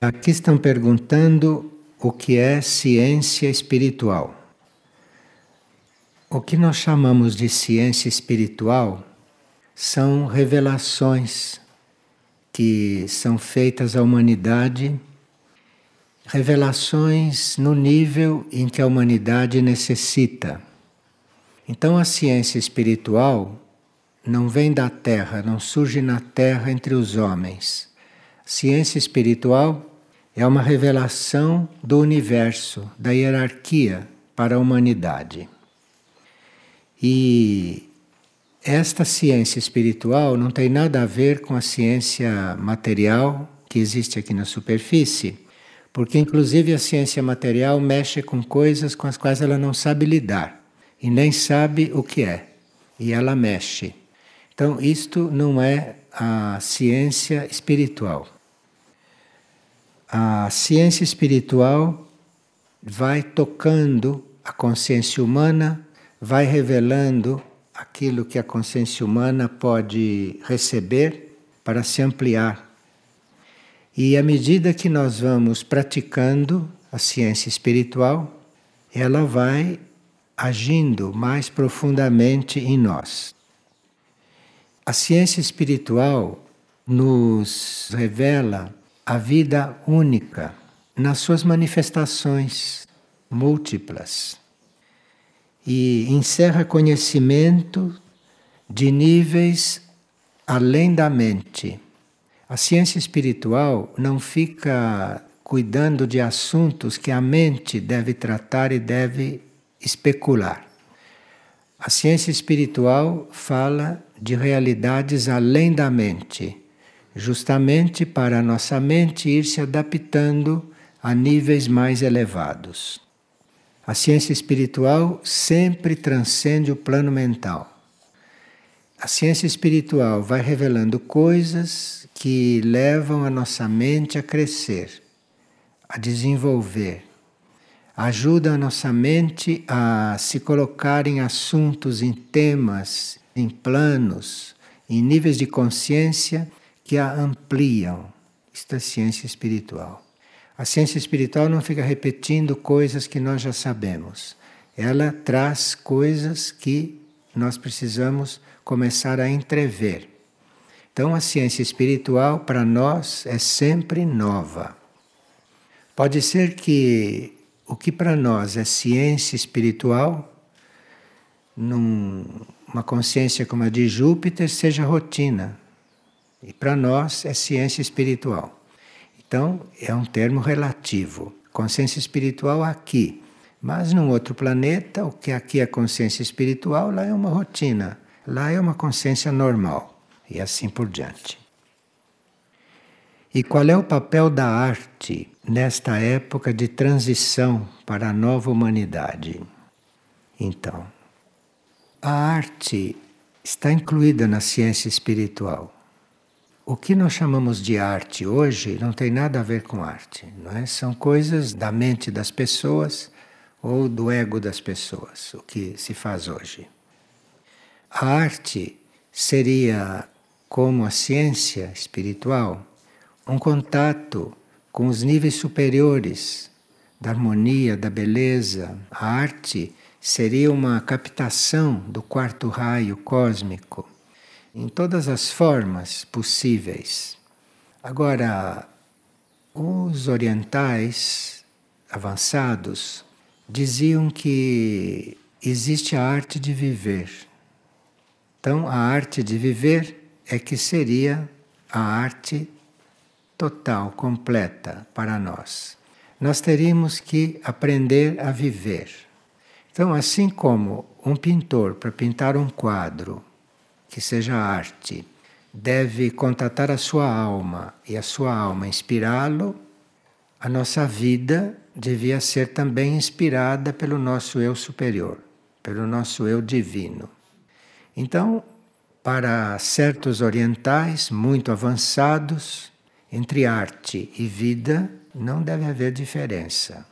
Aqui estão perguntando o que é ciência espiritual. O que nós chamamos de ciência espiritual são revelações que são feitas à humanidade, revelações no nível em que a humanidade necessita. Então a ciência espiritual não vem da terra, não surge na terra entre os homens. Ciência espiritual é uma revelação do universo, da hierarquia para a humanidade. E esta ciência espiritual não tem nada a ver com a ciência material que existe aqui na superfície, porque inclusive a ciência material mexe com coisas com as quais ela não sabe lidar e nem sabe o que é, e ela mexe. Então, isto não é a ciência espiritual. A ciência espiritual vai tocando a consciência humana, vai revelando aquilo que a consciência humana pode receber para se ampliar. E à medida que nós vamos praticando a ciência espiritual, ela vai agindo mais profundamente em nós. A ciência espiritual nos revela a vida única nas suas manifestações múltiplas e encerra conhecimento de níveis além da mente. A ciência espiritual não fica cuidando de assuntos que a mente deve tratar e deve especular. A ciência espiritual fala de realidades além da mente, justamente para a nossa mente ir se adaptando a níveis mais elevados. A ciência espiritual sempre transcende o plano mental. A ciência espiritual vai revelando coisas que levam a nossa mente a crescer, a desenvolver, ajuda a nossa mente a se colocar em assuntos, em temas, em planos, em níveis de consciência que a ampliam. Isto é ciência espiritual. A ciência espiritual não fica repetindo coisas que nós já sabemos. Ela traz coisas que nós precisamos começar a entrever. Então, a ciência espiritual para nós é sempre nova. Pode ser que o que para nós é ciência espiritual, numa consciência como a de Júpiter, seja rotina. E para nós é ciência espiritual. Então, é um termo relativo. Consciência espiritual aqui. Mas num outro planeta, o que aqui é consciência espiritual, lá é uma rotina. Lá é uma consciência normal. E assim por diante. E qual é o papel da arte nesta época de transição para a nova humanidade? Então, a arte está incluída na ciência espiritual. O que nós chamamos de arte hoje não tem nada a ver com arte, não é? São coisas da mente das pessoas ou do ego das pessoas, o que se faz hoje. A arte seria como a ciência espiritual um contato com os níveis superiores da harmonia, da beleza. A arte seria uma captação do quarto raio cósmico em todas as formas possíveis. Agora, os orientais avançados diziam que existe a arte de viver. Então, a arte de viver é que seria a arte total, completa para nós. Nós teríamos que aprender a viver. Então, assim como um pintor, para pintar um quadro que seja arte, deve contatar a sua alma e a sua alma inspirá-lo, a nossa vida devia ser também inspirada pelo nosso eu superior, pelo nosso eu divino. Então, para certos orientais muito avançados, entre arte e vida não deve haver diferença,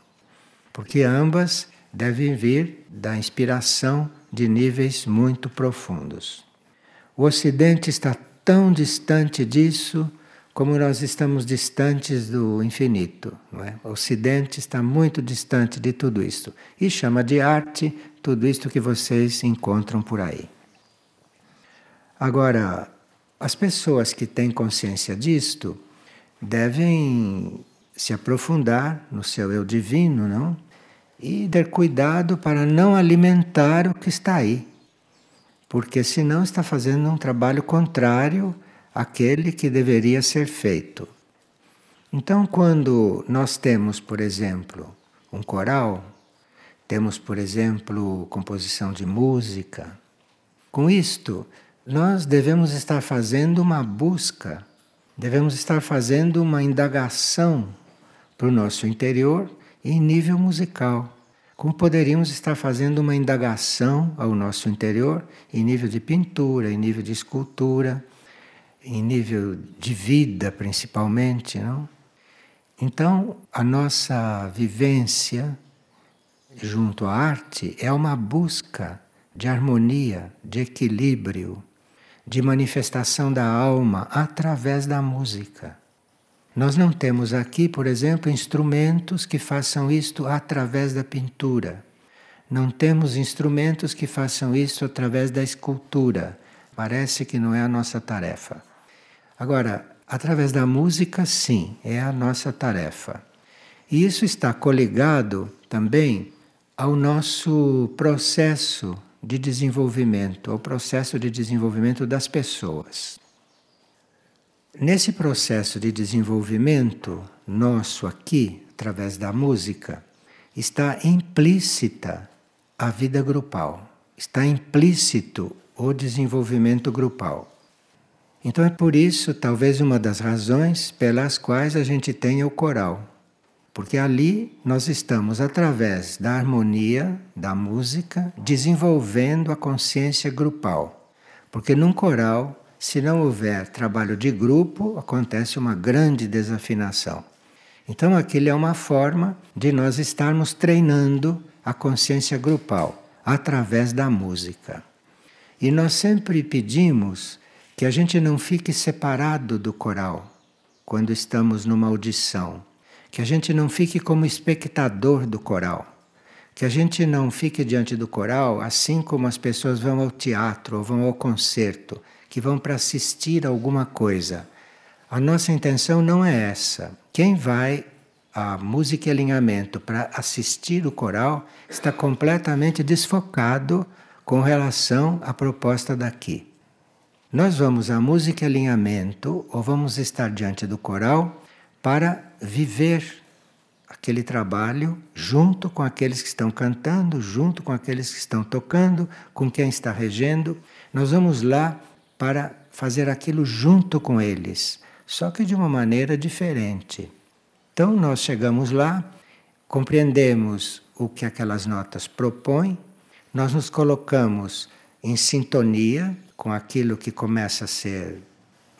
porque ambas devem vir da inspiração de níveis muito profundos. O Ocidente está tão distante disso como nós estamos distantes do infinito. Não é? O Ocidente está muito distante de tudo isso. E chama de arte tudo isto que vocês encontram por aí. Agora, as pessoas que têm consciência disto devem se aprofundar no seu eu divino, não? E ter cuidado para não alimentar o que está aí. Porque senão está fazendo um trabalho contrário àquele que deveria ser feito. Então, quando nós temos, por exemplo, um coral, temos, por exemplo, composição de música, com isto nós devemos estar fazendo uma busca, devemos estar fazendo uma indagação para o nosso interior em nível musical. Como poderíamos estar fazendo uma indagação ao nosso interior em nível de pintura, em nível de escultura, em nível de vida principalmente, não? Então, a nossa vivência junto à arte é uma busca de harmonia, de equilíbrio, de manifestação da alma através da música. Nós não temos aqui, por exemplo, instrumentos que façam isto através da pintura. Não temos instrumentos que façam isto através da escultura. Parece que não é a nossa tarefa. Agora, através da música, sim, é a nossa tarefa. E isso está coligado também ao nosso processo de desenvolvimento, ao processo de desenvolvimento das pessoas. Nesse processo de desenvolvimento nosso aqui, através da música, está implícita a vida grupal, está implícito o desenvolvimento grupal. Então é por isso, talvez, uma das razões pelas quais a gente tenha o coral porque ali nós estamos, através da harmonia, da música, desenvolvendo a consciência grupal. Porque num coral, se não houver trabalho de grupo, acontece uma grande desafinação. Então, aquilo é uma forma de nós estarmos treinando a consciência grupal através da música. E nós sempre pedimos que a gente não fique separado do coral quando estamos numa audição que a gente não fique como espectador do coral, que a gente não fique diante do coral assim como as pessoas vão ao teatro ou vão ao concerto, que vão para assistir alguma coisa. A nossa intenção não é essa. Quem vai a música e alinhamento para assistir o coral está completamente desfocado com relação à proposta daqui. Nós vamos à música e alinhamento ou vamos estar diante do coral para viver aquele trabalho junto com aqueles que estão cantando, junto com aqueles que estão tocando, com quem está regendo. Nós vamos lá para fazer aquilo junto com eles, só que de uma maneira diferente. Então nós chegamos lá, compreendemos o que aquelas notas propõem, nós nos colocamos em sintonia com aquilo que começa a ser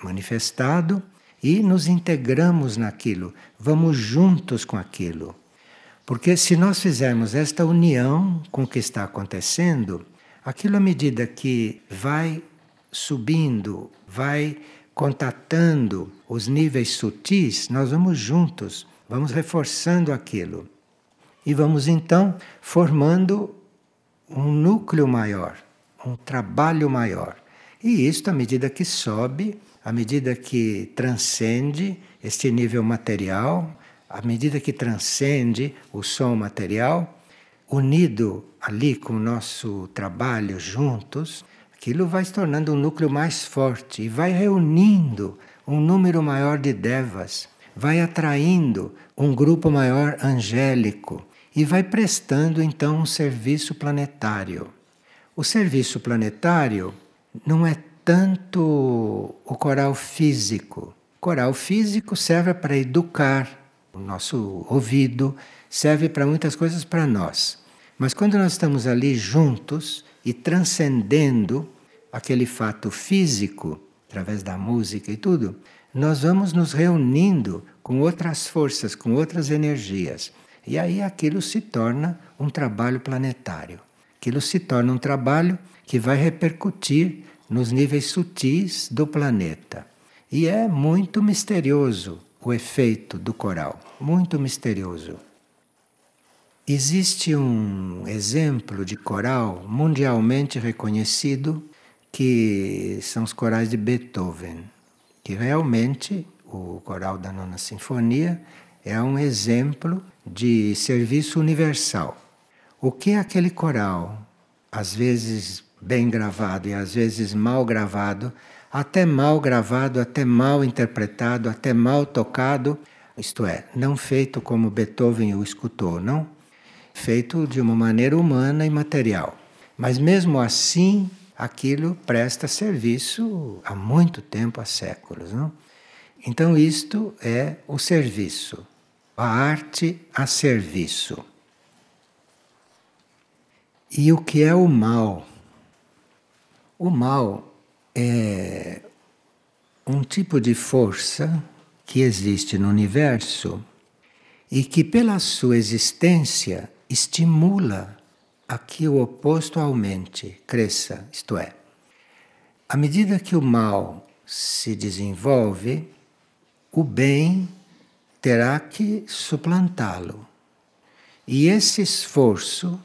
manifestado e nos integramos naquilo, vamos juntos com aquilo. Porque se nós fizermos esta união com o que está acontecendo, aquilo à medida que vai subindo, vai contatando os níveis sutis, nós vamos juntos, vamos reforçando aquilo. E vamos então formando um núcleo maior, um trabalho maior. E isto, à medida que sobe, à medida que transcende este nível material, à medida que transcende o som material, unido ali com o nosso trabalho juntos, aquilo vai se tornando um núcleo mais forte e vai reunindo um número maior de devas, vai atraindo um grupo maior angélico e vai prestando então um serviço planetário. O serviço planetário não é tanto o coral físico. O coral físico serve para educar o nosso ouvido, serve para muitas coisas para nós. Mas quando nós estamos ali juntos e transcendendo aquele fato físico, através da música e tudo, nós vamos nos reunindo com outras forças, com outras energias. E aí aquilo se torna um trabalho planetário. Aquilo se torna um trabalho que vai repercutir nos níveis sutis do planeta. E é muito misterioso o efeito do coral, muito misterioso. Existe um exemplo de coral mundialmente reconhecido que são os corais de Beethoven, que realmente o coral da Nona Sinfonia é um exemplo de serviço universal. O que é aquele coral, às vezes bem gravado e às vezes mal gravado, até mal gravado, até mal interpretado, até mal tocado, isto é, não feito como Beethoven o escutou, não? Feito de uma maneira humana e material. Mas mesmo assim, aquilo presta serviço há muito tempo, há séculos, não? Então isto é o serviço, a arte a serviço. E o que é o mal? O mal é um tipo de força que existe no universo e que, pela sua existência, estimula a que o oposto aumente, cresça. Isto é, à medida que o mal se desenvolve, o bem terá que suplantá-lo. E esse esforço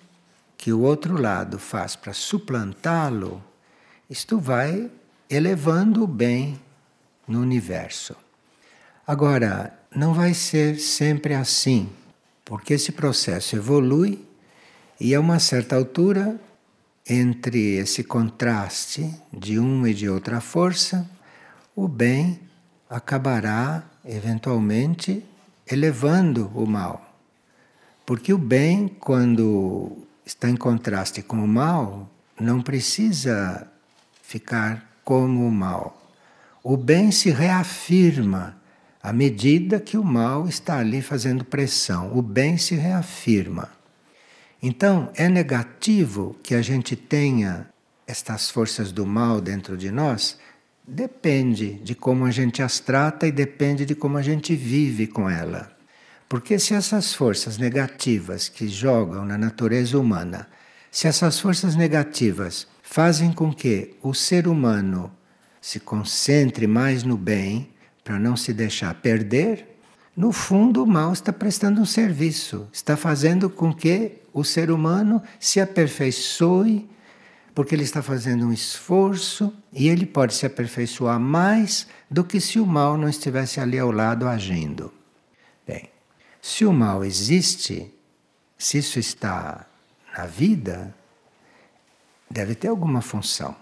que o outro lado faz para suplantá-lo, isto vai elevando o bem no universo. Agora, não vai ser sempre assim, porque esse processo evolui e a uma certa altura, entre esse contraste de uma e de outra força, o bem acabará eventualmente elevando o mal. Porque o bem, quando está em contraste com o mal, não precisa ficar como o mal. O bem se reafirma à medida que o mal está ali fazendo pressão. O bem se reafirma. Então, é negativo que a gente tenha estas forças do mal dentro de nós? Depende de como a gente as trata e depende de como a gente vive com ela. Porque se essas forças negativas que jogam na natureza humana, se essas forças negativas fazem com que o ser humano se concentre mais no bem, para não se deixar perder, no fundo o mal está prestando um serviço, está fazendo com que o ser humano se aperfeiçoe, porque ele está fazendo um esforço e ele pode se aperfeiçoar mais do que se o mal não estivesse ali ao lado agindo. Bem, se o mal existe, se isso está na vida, deve ter alguma função.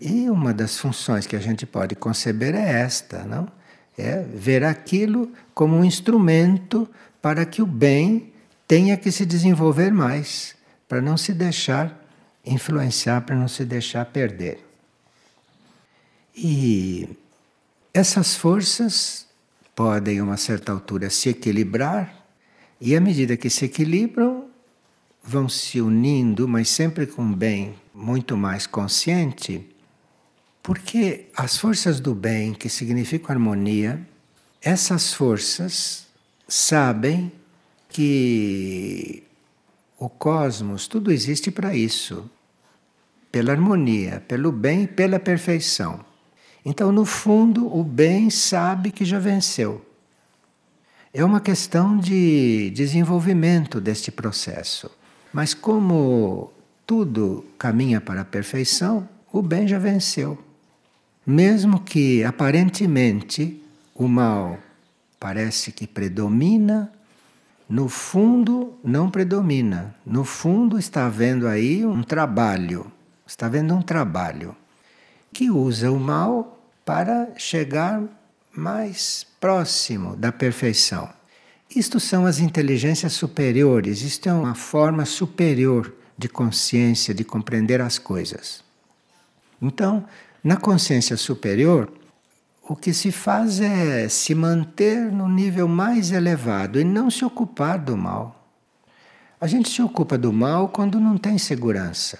E uma das funções que a gente pode conceber é esta, não? É ver aquilo como um instrumento para que o bem tenha que se desenvolver mais, para não se deixar influenciar, para não se deixar perder. E essas forças podem, a uma certa altura, se equilibrar, e à medida que se equilibram, vão se unindo, mas sempre com um bem muito mais consciente, porque as forças do bem, que significam harmonia, essas forças sabem que o cosmos, tudo existe para isso pela harmonia, pelo bem e pela perfeição. Então, no fundo, o bem sabe que já venceu. É uma questão de desenvolvimento deste processo. Mas, como tudo caminha para a perfeição, o bem já venceu. Mesmo que aparentemente o mal parece que predomina, no fundo não predomina. No fundo está havendo aí um trabalho. Está havendo um trabalho que usa o mal para chegar mais próximo da perfeição. Isto são as inteligências superiores, isto é uma forma superior de consciência, de compreender as coisas. Então, na consciência superior, o que se faz é se manter no nível mais elevado e não se ocupar do mal. A gente se ocupa do mal quando não tem segurança,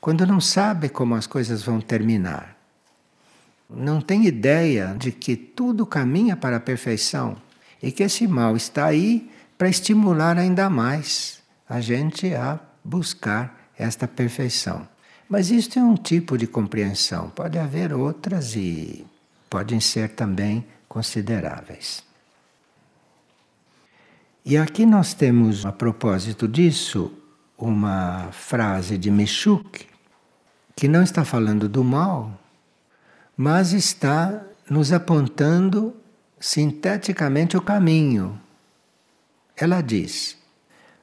quando não sabe como as coisas vão terminar não tem ideia de que tudo caminha para a perfeição e que esse mal está aí para estimular ainda mais a gente a buscar esta perfeição. Mas isto é um tipo de compreensão, pode haver outras e podem ser também consideráveis. E aqui nós temos, a propósito disso, uma frase de Meshuk, que não está falando do mal, mas está nos apontando sinteticamente o caminho. Ela diz: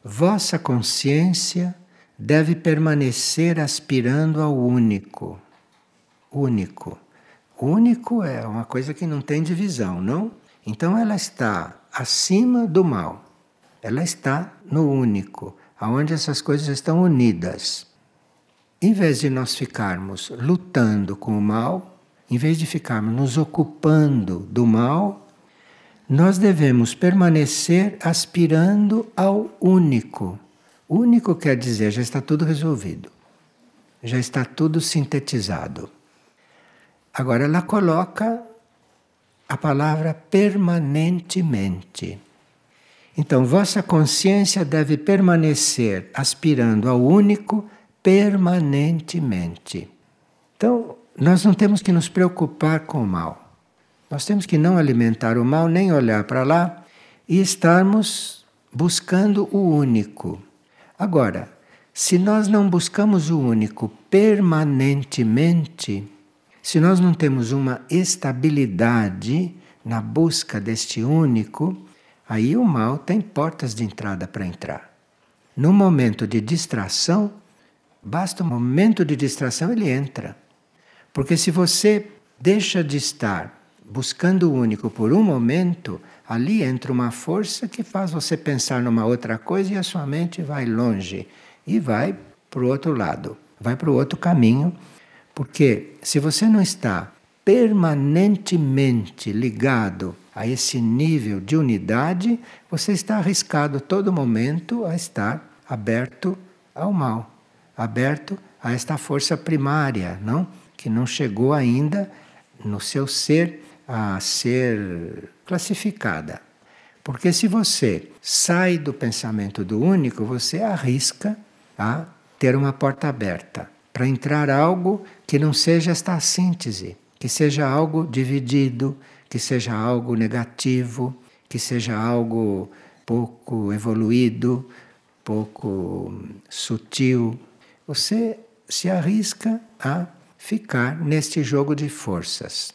Vossa consciência deve permanecer aspirando ao único. Único. Único é uma coisa que não tem divisão, não? Então ela está acima do mal. Ela está no único, aonde essas coisas estão unidas. Em vez de nós ficarmos lutando com o mal, em vez de ficarmos nos ocupando do mal, nós devemos permanecer aspirando ao único. Único quer dizer, já está tudo resolvido, já está tudo sintetizado. Agora ela coloca a palavra permanentemente. Então, vossa consciência deve permanecer aspirando ao único permanentemente. Então, nós não temos que nos preocupar com o mal. Nós temos que não alimentar o mal, nem olhar para lá e estarmos buscando o único. Agora, se nós não buscamos o único permanentemente, se nós não temos uma estabilidade na busca deste único, aí o mal tem portas de entrada para entrar. No momento de distração, basta um momento de distração, ele entra. Porque se você deixa de estar buscando o único por um momento, ali entra uma força que faz você pensar numa outra coisa e a sua mente vai longe e vai para o outro lado, vai para o outro caminho. Porque se você não está permanentemente ligado a esse nível de unidade, você está arriscado todo momento a estar aberto ao mal, aberto a esta força primária, não? Que não chegou ainda no seu ser a ser classificada. Porque se você sai do pensamento do único, você arrisca a ter uma porta aberta para entrar algo que não seja esta síntese que seja algo dividido, que seja algo negativo, que seja algo pouco evoluído, pouco sutil. Você se arrisca a ficar neste jogo de forças.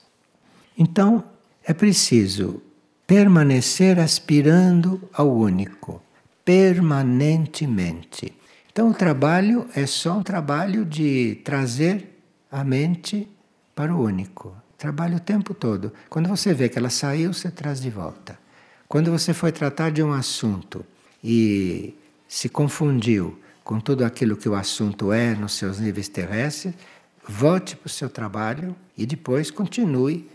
Então, é preciso permanecer aspirando ao único, permanentemente. Então, o trabalho é só um trabalho de trazer a mente para o único. Trabalha o tempo todo. Quando você vê que ela saiu, você traz de volta. Quando você foi tratar de um assunto e se confundiu com tudo aquilo que o assunto é nos seus níveis terrestres, volte para o seu trabalho e depois continue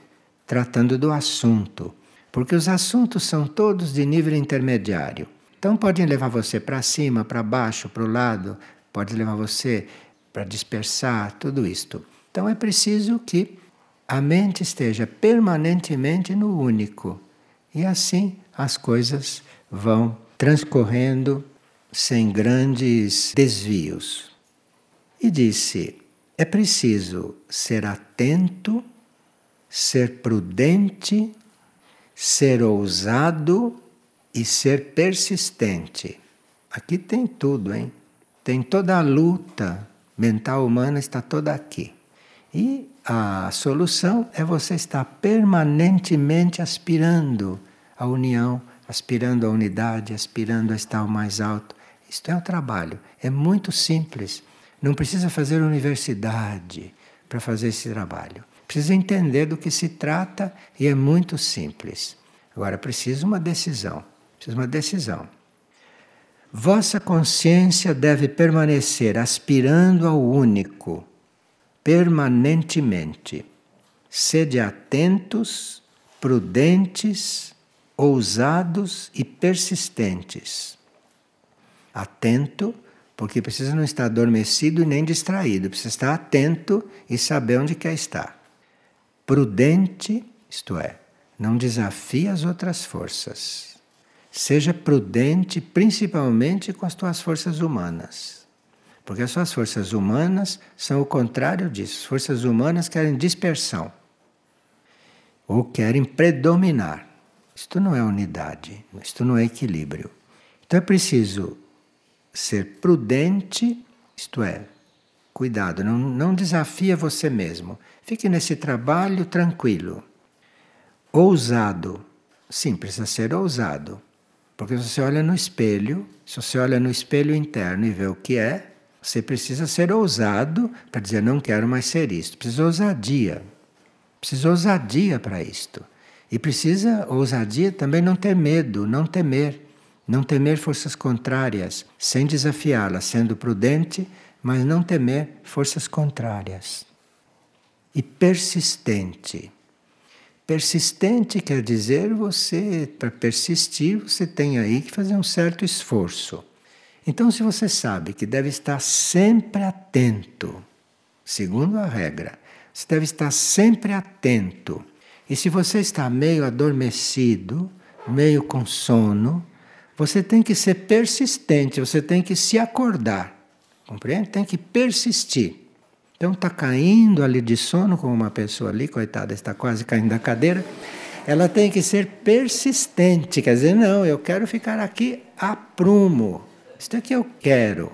tratando do assunto. Porque os assuntos são todos de nível intermediário. Então podem levar você para cima, para baixo, para o lado, pode levar você para dispersar, tudo isto. Então é preciso que a mente esteja permanentemente no único. E assim as coisas vão transcorrendo sem grandes desvios. E disse: é preciso ser atento, ser prudente, ser ousado e ser persistente. Aqui tem tudo, hein? Tem toda a luta mental humana está toda aqui. E a solução é você estar permanentemente aspirando à união, aspirando à unidade, aspirando a estar o mais alto. Isto é o trabalho. É muito simples. Não precisa fazer universidade para fazer esse trabalho. Precisa entender do que se trata e é muito simples. Agora precisa uma decisão. Precisa uma decisão. Vossa consciência deve permanecer aspirando ao único permanentemente. Sede atentos, prudentes, ousados e persistentes. Atento, porque precisa não estar adormecido nem distraído, precisa estar atento e saber onde quer estar. Prudente, isto é, não desafie as outras forças. Seja prudente principalmente com as tuas forças humanas. Porque as suas forças humanas são o contrário disso. As forças humanas querem dispersão. ou querem predominar. Isto não é unidade, isto não é equilíbrio. Então é preciso ser prudente, isto é, cuidado, não, não desafia você mesmo. Fique nesse trabalho tranquilo. Ousado. Sim, precisa ser ousado. Porque se você olha no espelho, se você olha no espelho interno e vê o que é, você precisa ser ousado para dizer não quero mais ser isto. Precisa ousadia. Precisa ousadia para isto. E precisa ousadia também não ter medo, não temer. Não temer forças contrárias, sem desafiá-las, sendo prudente, mas não temer forças contrárias. E persistente. Persistente quer dizer você, para persistir, você tem aí que fazer um certo esforço. Então, se você sabe que deve estar sempre atento, segundo a regra, você deve estar sempre atento. E se você está meio adormecido, meio com sono, você tem que ser persistente, você tem que se acordar. Compreende? Tem que persistir. Então está caindo ali de sono, como uma pessoa ali, coitada, está quase caindo da cadeira. Ela tem que ser persistente, quer dizer, não, eu quero ficar aqui a prumo. Isto é que eu quero.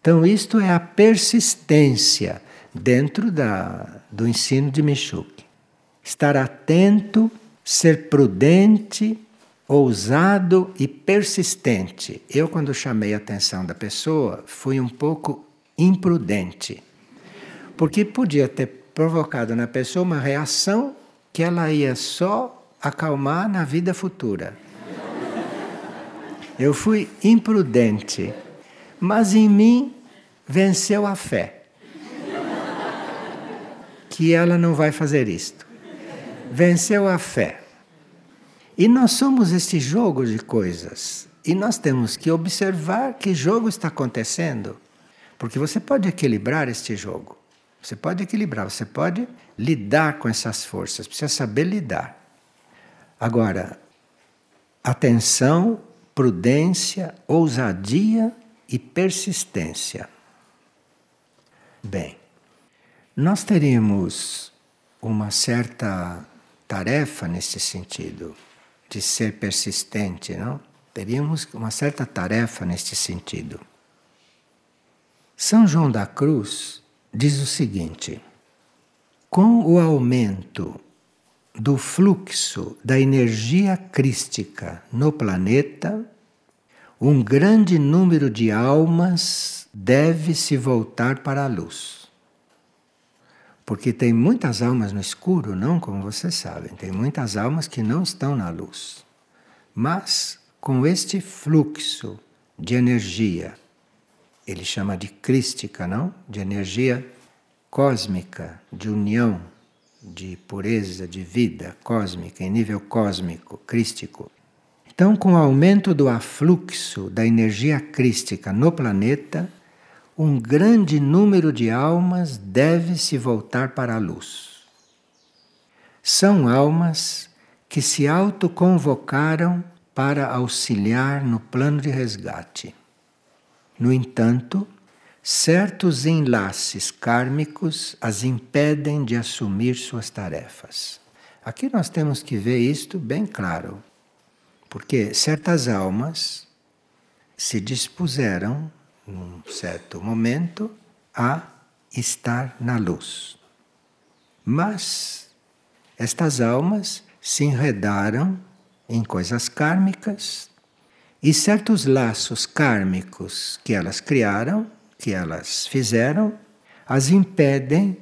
Então, isto é a persistência dentro da, do ensino de Michuque. Estar atento, ser prudente, ousado e persistente. Eu, quando chamei a atenção da pessoa, fui um pouco imprudente porque podia ter provocado na pessoa uma reação que ela ia só acalmar na vida futura. Eu fui imprudente, mas em mim venceu a fé. Que ela não vai fazer isto. Venceu a fé. E nós somos este jogo de coisas. E nós temos que observar que jogo está acontecendo. Porque você pode equilibrar este jogo. Você pode equilibrar, você pode lidar com essas forças, precisa saber lidar. Agora, atenção, prudência, ousadia e persistência. Bem, nós teríamos uma certa tarefa nesse sentido, de ser persistente, não? Teríamos uma certa tarefa neste sentido. São João da Cruz diz o seguinte: com o aumento do fluxo da energia crística no planeta, um grande número de almas deve se voltar para a luz. Porque tem muitas almas no escuro, não como vocês sabem, tem muitas almas que não estão na luz. Mas com este fluxo de energia ele chama de crística, não? De energia cósmica, de união, de pureza, de vida cósmica, em nível cósmico, crístico. Então, com o aumento do afluxo da energia crística no planeta, um grande número de almas deve se voltar para a luz. São almas que se autoconvocaram para auxiliar no plano de resgate. No entanto, certos enlaces kármicos as impedem de assumir suas tarefas. Aqui nós temos que ver isto bem claro, porque certas almas se dispuseram, num certo momento, a estar na luz. Mas estas almas se enredaram em coisas kármicas e certos laços kármicos que elas criaram, que elas fizeram, as impedem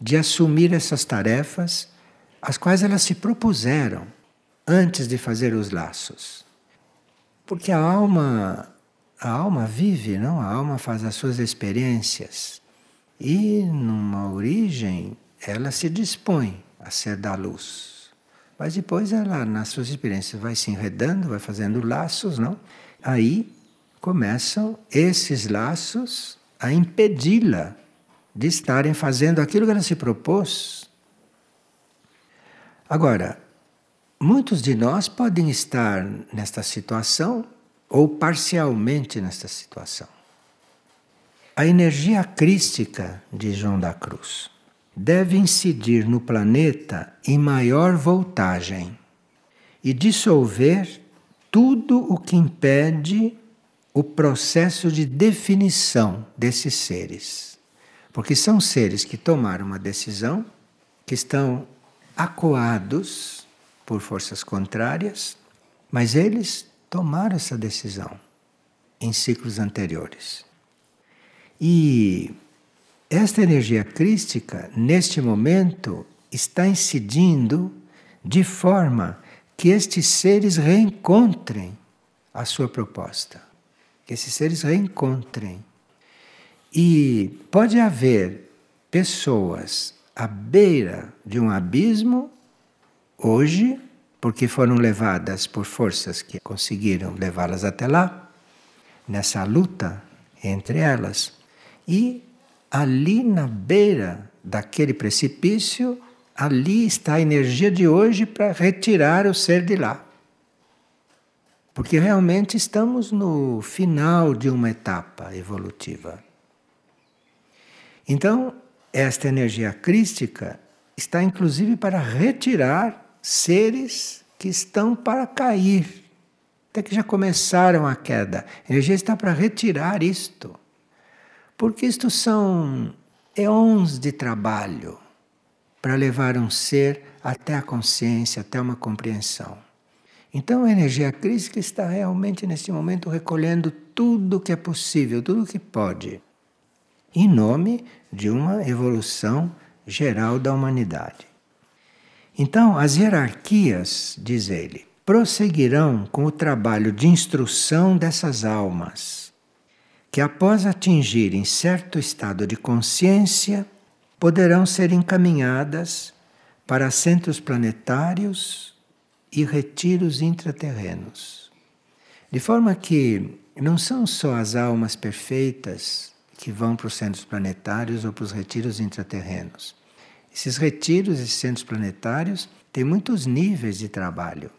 de assumir essas tarefas as quais elas se propuseram antes de fazer os laços. Porque a alma, a alma vive, não? A alma faz as suas experiências e numa origem ela se dispõe a ser da luz. Mas depois ela, nas suas experiências, vai se enredando, vai fazendo laços, não? Aí começam esses laços a impedi-la de estarem fazendo aquilo que ela se propôs. Agora, muitos de nós podem estar nesta situação ou parcialmente nesta situação. A energia crística de João da Cruz deve incidir no planeta em maior voltagem e dissolver tudo o que impede o processo de definição desses seres. Porque são seres que tomaram uma decisão, que estão acuados por forças contrárias, mas eles tomaram essa decisão em ciclos anteriores. E esta energia crística, neste momento, está incidindo de forma que estes seres reencontrem a sua proposta. Que esses seres reencontrem. E pode haver pessoas à beira de um abismo hoje, porque foram levadas por forças que conseguiram levá-las até lá, nessa luta entre elas, e ali na beira daquele precipício, ali está a energia de hoje para retirar o ser de lá. Porque realmente estamos no final de uma etapa evolutiva. Então, esta energia crística está inclusive para retirar seres que estão para cair, até que já começaram a queda. A energia está para retirar isto, porque isto são eons de trabalho para levar um ser até a consciência, até uma compreensão. Então a energia crítica está realmente neste momento recolhendo tudo o que é possível, tudo o que pode, em nome de uma evolução geral da humanidade. Então, as hierarquias, diz ele, prosseguirão com o trabalho de instrução dessas almas, que após atingirem certo estado de consciência, poderão ser encaminhadas para centros planetários e retiros intraterrenos. De forma que não são só as almas perfeitas que vão para os centros planetários ou para os retiros intraterrenos esses retiros, esses centros planetários, têm muitos níveis de trabalho,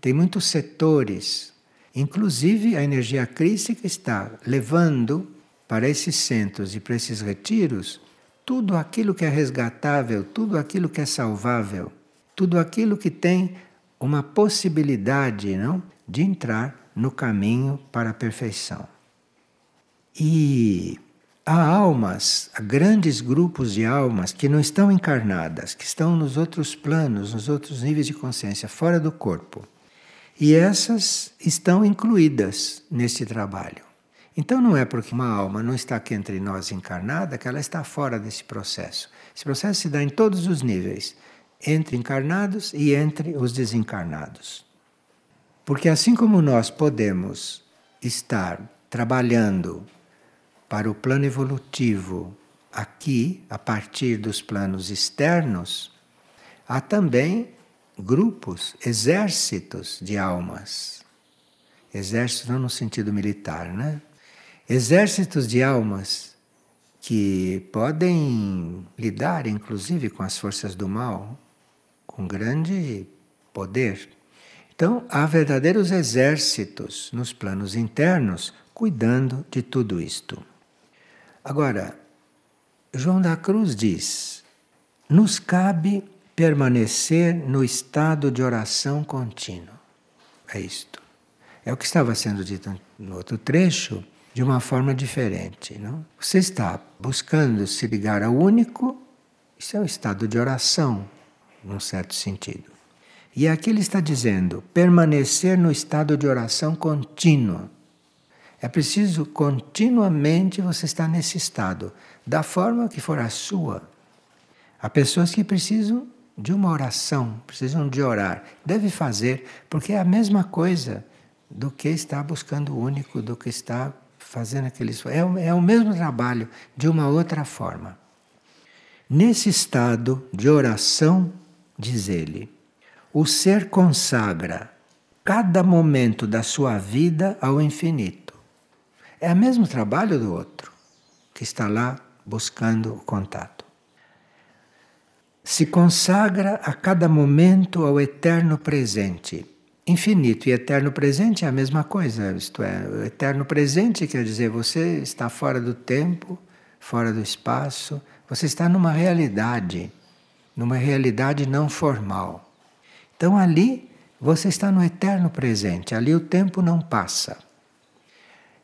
tem muitos setores. Inclusive, a energia crística está levando para esses centros e para esses retiros tudo aquilo que é resgatável, tudo aquilo que é salvável, tudo aquilo que tem uma possibilidade não, de entrar no caminho para a perfeição. E Há almas, há grandes grupos de almas que não estão encarnadas, que estão nos outros planos, nos outros níveis de consciência, fora do corpo. E essas estão incluídas neste trabalho. Então não é porque uma alma não está aqui entre nós encarnada que ela está fora desse processo. Esse processo se dá em todos os níveis, entre encarnados e entre os desencarnados. Porque assim como nós podemos estar trabalhando para o plano evolutivo aqui, a partir dos planos externos, há também grupos, exércitos de almas. Exércitos não no sentido militar, né? Exércitos de almas que podem lidar, inclusive, com as forças do mal, com grande poder. Então, há verdadeiros exércitos nos planos internos cuidando de tudo isto. Agora, João da Cruz diz: nos cabe permanecer no estado de oração contínuo. É isto. É o que estava sendo dito no outro trecho de uma forma diferente. Não? Você está buscando se ligar ao único, isso é um estado de oração, num certo sentido. E aqui ele está dizendo permanecer no estado de oração contínuo. É preciso continuamente você estar nesse estado, da forma que for a sua. Há pessoas que precisam de uma oração, precisam de orar. Deve fazer, porque é a mesma coisa do que estar buscando o único, do que estar fazendo aquele. É, é o mesmo trabalho, de uma outra forma. Nesse estado de oração, diz ele, o ser consagra cada momento da sua vida ao infinito. É o mesmo trabalho do outro, que está lá buscando o contato. Se consagra a cada momento ao eterno presente. Infinito e eterno presente é a mesma coisa, isto é, o eterno presente quer dizer você está fora do tempo, fora do espaço, você está numa realidade, numa realidade não formal. Então ali você está no eterno presente, ali o tempo não passa.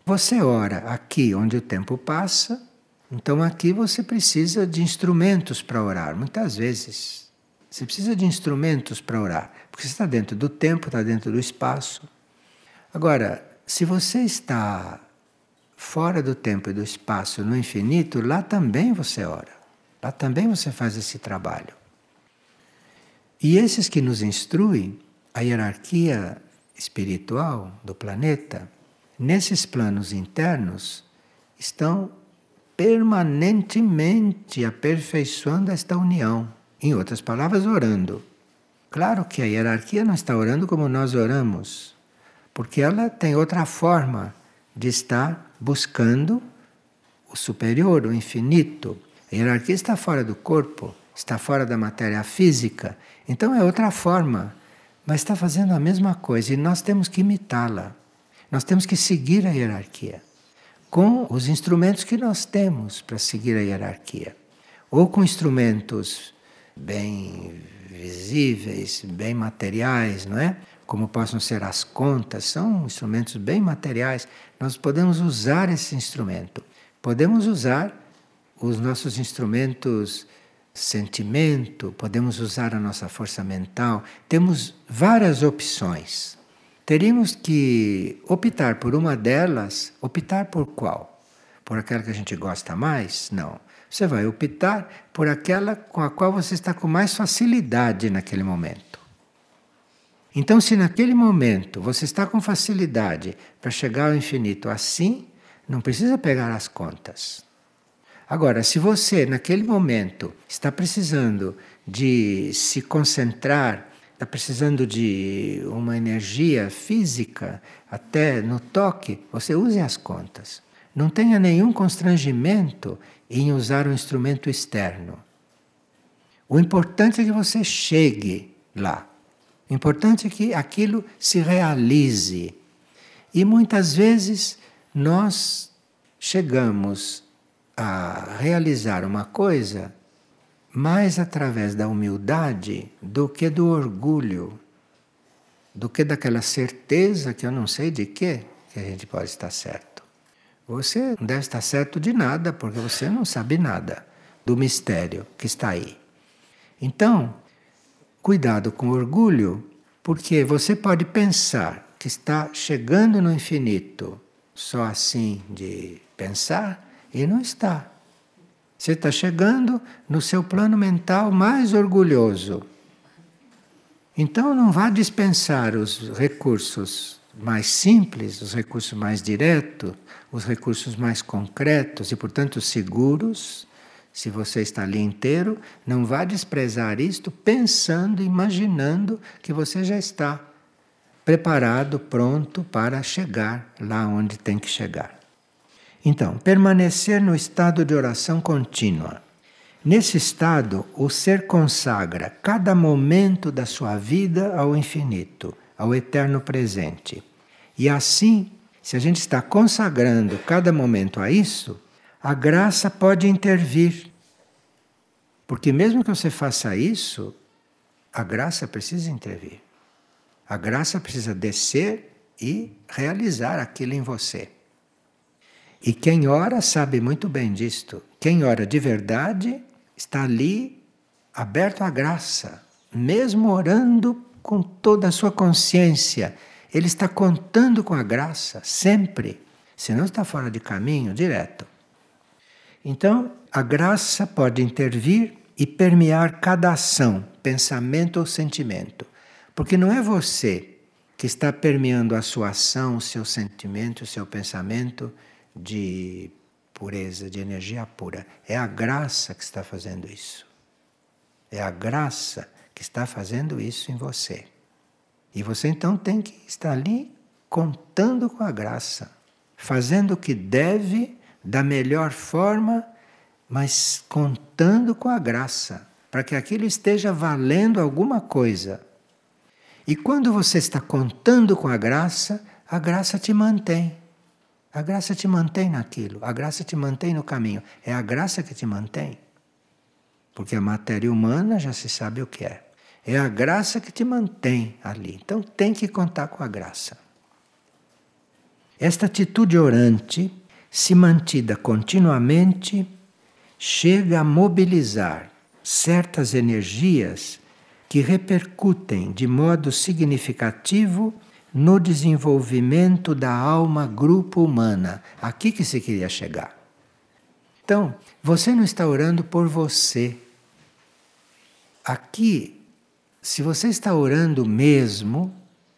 Você ora aqui onde o tempo passa, então aqui você precisa de instrumentos para orar, muitas vezes. Você precisa de instrumentos para orar, porque você está dentro do tempo, está dentro do espaço. Agora, se você está fora do tempo e do espaço, no infinito, lá também você ora. Lá também você faz esse trabalho. E esses que nos instruem, a hierarquia espiritual do planeta, nesses planos internos, estão permanentemente aperfeiçoando esta união. Em outras palavras, orando. Claro que a hierarquia não está orando como nós oramos, porque ela tem outra forma de estar buscando o superior, o infinito. A hierarquia está fora do corpo, está fora da matéria física, então é outra forma, mas está fazendo a mesma coisa e nós temos que imitá-la. Nós temos que seguir a hierarquia com os instrumentos que nós temos para seguir a hierarquia, ou com instrumentos bem visíveis, bem materiais, não é? Como possam ser as contas, são instrumentos bem materiais. Nós podemos usar esse instrumento. Podemos usar os nossos instrumentos sentimento, podemos usar a nossa força mental. Temos várias opções. Teríamos que optar por uma delas. Optar por qual? Por aquela que a gente gosta mais? Não. Você vai optar por aquela com a qual você está com mais facilidade naquele momento. Então, se naquele momento você está com facilidade para chegar ao infinito assim, não precisa pegar as contas. Agora, se você naquele momento está precisando de se concentrar, está precisando de uma energia física, até no toque, você use as contas. Não tenha nenhum constrangimento em usar um instrumento externo. O importante é que você chegue lá. O importante é que aquilo se realize. E muitas vezes nós chegamos a realizar uma coisa mais através da humildade do que do orgulho, do que daquela certeza que eu não sei de quê que a gente pode estar certo. Você não deve estar certo de nada, porque você não sabe nada do mistério que está aí. Então, cuidado com o orgulho, porque você pode pensar que está chegando no infinito só assim de pensar e não está. Você está chegando no seu plano mental mais orgulhoso. Então não vá dispensar os recursos mais simples, os recursos mais diretos, os recursos mais concretos e, portanto, seguros. Se você está ali inteiro, não vá desprezar isto pensando, imaginando que você já está preparado, pronto para chegar lá onde tem que chegar. Então, permanecer no estado de oração contínua. Nesse estado, o ser consagra cada momento da sua vida ao infinito, ao eterno presente. E assim, se a gente está consagrando cada momento a isso, a graça pode intervir. Porque mesmo que você faça isso, a graça precisa intervir. A graça precisa descer e realizar aquilo em você. E quem ora sabe muito bem disto. Quem ora de verdade está ali aberto à graça, mesmo orando com toda a sua consciência. Ele está contando com a graça, sempre. Senão está fora de caminho, direto. Então, a graça pode intervir e permear cada ação, pensamento ou sentimento. Porque não é você que está permeando a sua ação, o seu sentimento, o seu pensamento de pureza, de energia pura. É a graça que está fazendo isso. É a graça que está fazendo isso em você. E você então tem que estar ali contando com a graça, fazendo o que deve da melhor forma, mas contando com a graça, para que aquilo esteja valendo alguma coisa. E quando você está contando com a graça, a graça te mantém. A graça te mantém naquilo, a graça te mantém no caminho. É a graça que te mantém. porque a matéria humana já se sabe o que é. É a graça que te mantém ali. Então tem que contar com a graça. Esta atitude orante, se mantida continuamente, chega a mobilizar certas energias que repercutem de modo significativo no desenvolvimento da alma grupo humana. Aqui que se queria chegar. Então, você não está orando por você. Aqui, se você está orando mesmo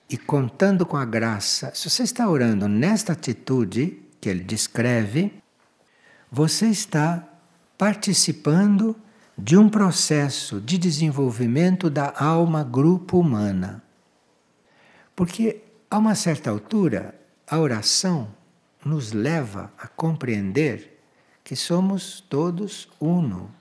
e contando com a graça, se você está orando nesta atitude que ele descreve, você está participando de um processo de desenvolvimento da alma grupo humana. Porque a uma certa altura, a oração nos leva a compreender que somos todos uno.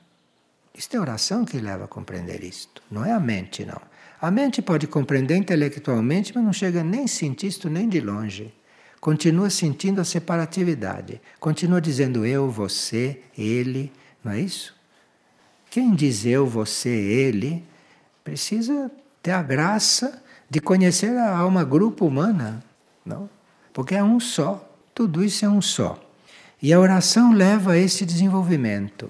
Isto é oração que leva a compreender isto, não é a mente, não. A mente pode compreender intelectualmente, mas não chega nem a sentir isto nem de longe. Continua sentindo a separatividade, continua dizendo eu, você, ele, não é isso? Quem diz eu, você, ele, precisa ter a graça de conhecer a alma grupo humana, não? Porque é um só, tudo isso é um só. E a oração leva a esse desenvolvimento.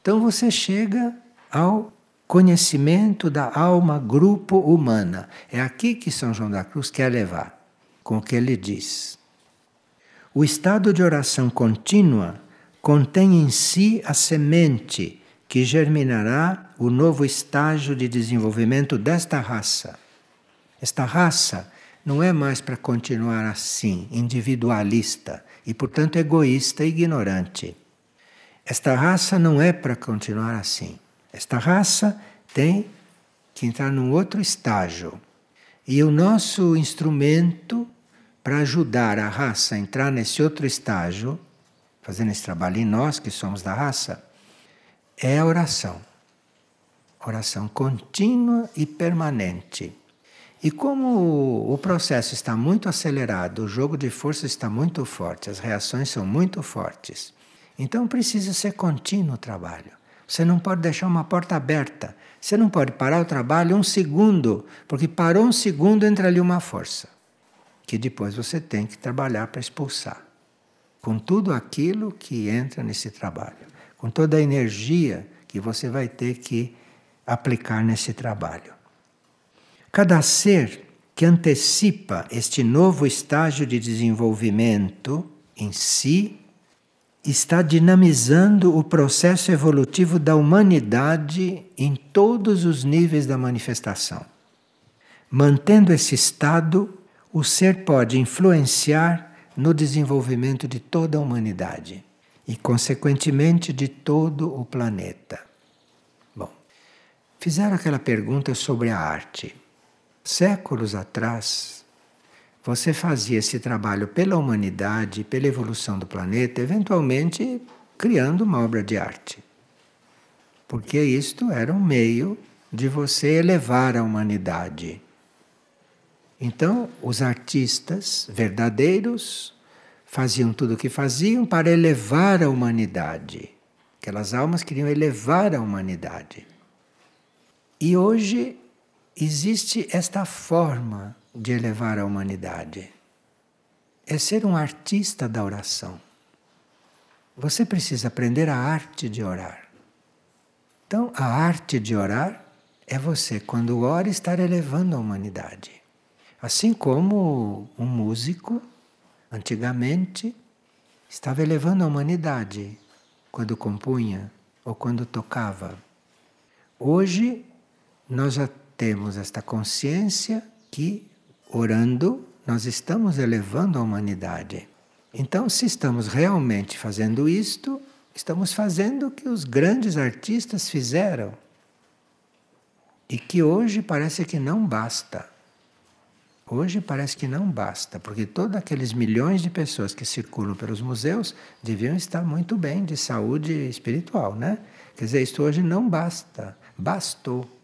Então você chega ao conhecimento da alma grupo humana. É aqui que São João da Cruz quer levar, com o que ele diz. O estado de oração contínua contém em si a semente que germinará o novo estágio de desenvolvimento desta raça. Esta raça não é mais para continuar assim, individualista e, portanto, egoísta e ignorante. Esta raça não é para continuar assim. Esta raça tem que entrar num outro estágio. E o nosso instrumento para ajudar a raça a entrar nesse outro estágio, fazendo esse trabalho em nós que somos da raça, é a oração. Oração contínua e permanente. E como o processo está muito acelerado, o jogo de força está muito forte, as reações são muito fortes, então precisa ser contínuo o trabalho. Você não pode deixar uma porta aberta. Você não pode parar o trabalho um segundo, porque parou um segundo entra ali uma força que depois você tem que trabalhar para expulsar. Com tudo aquilo que entra nesse trabalho com toda a energia que você vai ter que aplicar nesse trabalho. Cada ser que antecipa este novo estágio de desenvolvimento em si está dinamizando o processo evolutivo da humanidade em todos os níveis da manifestação. Mantendo esse estado, o ser pode influenciar no desenvolvimento de toda a humanidade e, consequentemente, de todo o planeta. Bom, fizeram aquela pergunta sobre a arte. Séculos atrás, você fazia esse trabalho pela humanidade, pela evolução do planeta, eventualmente criando uma obra de arte. Porque isto era um meio de você elevar a humanidade. Então, os artistas verdadeiros faziam tudo o que faziam para elevar a humanidade. Aquelas almas queriam elevar a humanidade. E hoje existe esta forma de elevar a humanidade. É ser um artista da oração. Você precisa aprender a arte de orar. Então, a arte de orar é você, quando ora, estar elevando a humanidade. Assim como um músico Antigamente, estava elevando a humanidade quando compunha ou quando tocava. Hoje, nós já temos esta consciência que, orando, nós estamos elevando a humanidade. Então, se estamos realmente fazendo isto, estamos fazendo o que os grandes artistas fizeram. E que hoje parece que não basta. Hoje parece que não basta, porque todos aqueles milhões de pessoas que circulam pelos museus deviam estar muito bem de saúde espiritual, né? Quer dizer, isto hoje não basta, bastou.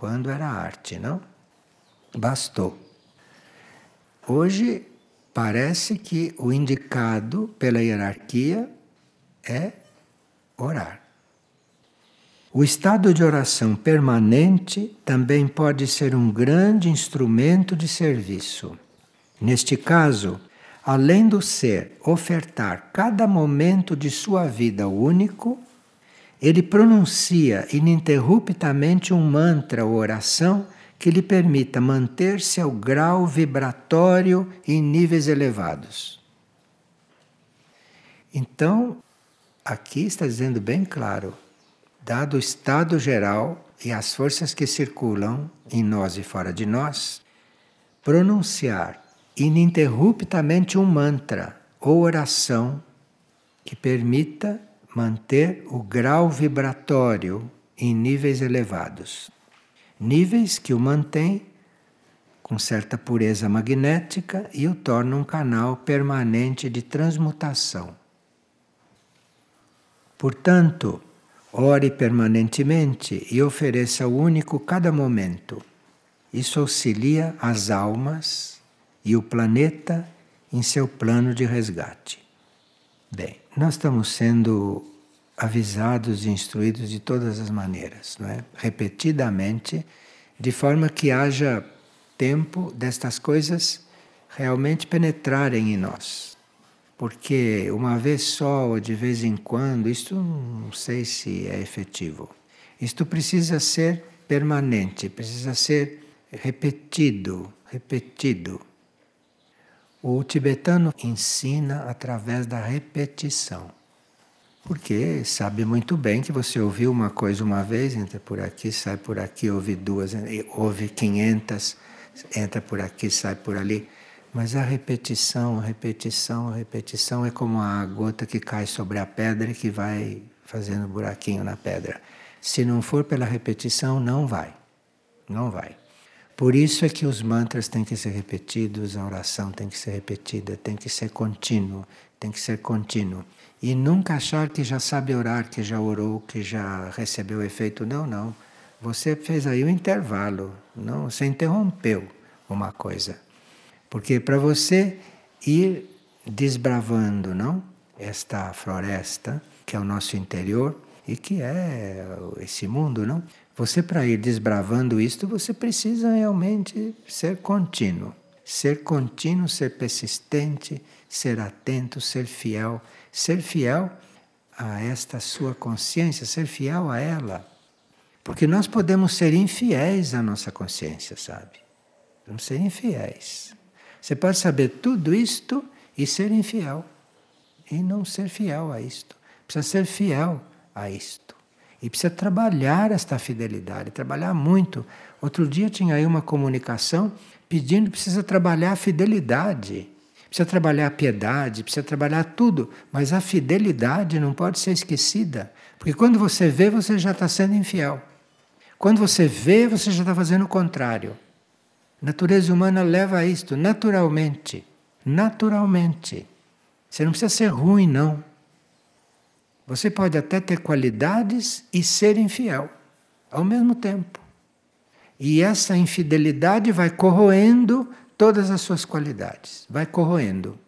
Quando era arte, não? Bastou. Hoje parece que o indicado pela hierarquia é orar. O estado de oração permanente também pode ser um grande instrumento de serviço. Neste caso, além do ser ofertar cada momento de sua vida único, ele pronuncia ininterruptamente um mantra ou oração que lhe permita manter-se ao grau vibratório em níveis elevados. Então, aqui está dizendo bem claro, dado o estado geral e as forças que circulam em nós e fora de nós, pronunciar ininterruptamente um mantra ou oração que permita manter o grau vibratório em níveis elevados níveis que o mantêm com certa pureza magnética e o tornam um canal permanente de transmutação. Portanto, ore permanentemente e ofereça o único cada momento. Isso auxilia as almas e o planeta em seu plano de resgate. Bem, nós estamos sendo avisados e instruídos de todas as maneiras, não é? repetidamente, de forma que haja tempo destas coisas realmente penetrarem em nós. Porque uma vez só ou de vez em quando, isto não sei se é efetivo. Isto precisa ser permanente, precisa ser repetido, repetido. O tibetano ensina através da repetição. Porque sabe muito bem que você ouviu uma coisa uma vez, entra por aqui, sai por aqui, ouve duas, ouve quinhentas, entra por aqui, sai por ali. Mas a repetição, a repetição, a repetição é como a gota que cai sobre a pedra e que vai fazendo buraquinho na pedra. Se não for pela repetição, não vai. Não vai. Por isso é que os mantras têm que ser repetidos, a oração tem que ser repetida, tem que ser contínuo, tem que ser contínuo. E nunca achar que já sabe orar, que já orou, que já recebeu efeito. Não, não. Você fez aí um intervalo, não, você interrompeu uma coisa. Porque para você ir desbravando, não? Esta floresta que é o nosso interior e que é esse mundo, não? Você para ir desbravando isto, você precisa realmente ser contínuo. Ser contínuo, ser persistente, ser atento, ser fiel ser fiel a esta sua consciência, ser fiel a ela. Porque nós podemos ser infiéis à nossa consciência, sabe? Vamos ser infiéis. Você pode saber tudo isto e ser infiel. E não ser fiel a isto. Precisa ser fiel a isto. E precisa trabalhar esta fidelidade, trabalhar muito. Outro dia tinha aí uma comunicação pedindo precisa trabalhar a fidelidade. Precisa trabalhar a piedade, precisa trabalhar tudo, mas a fidelidade não pode ser esquecida, porque quando você vê, você já está sendo infiel. Quando você vê, você já está fazendo o contrário. A natureza humana leva a isto naturalmente. Naturalmente. Você não precisa ser ruim, não. Você pode até ter qualidades e ser infiel ao mesmo tempo. E essa infidelidade vai corroendo todas as suas qualidades, vai corroendo.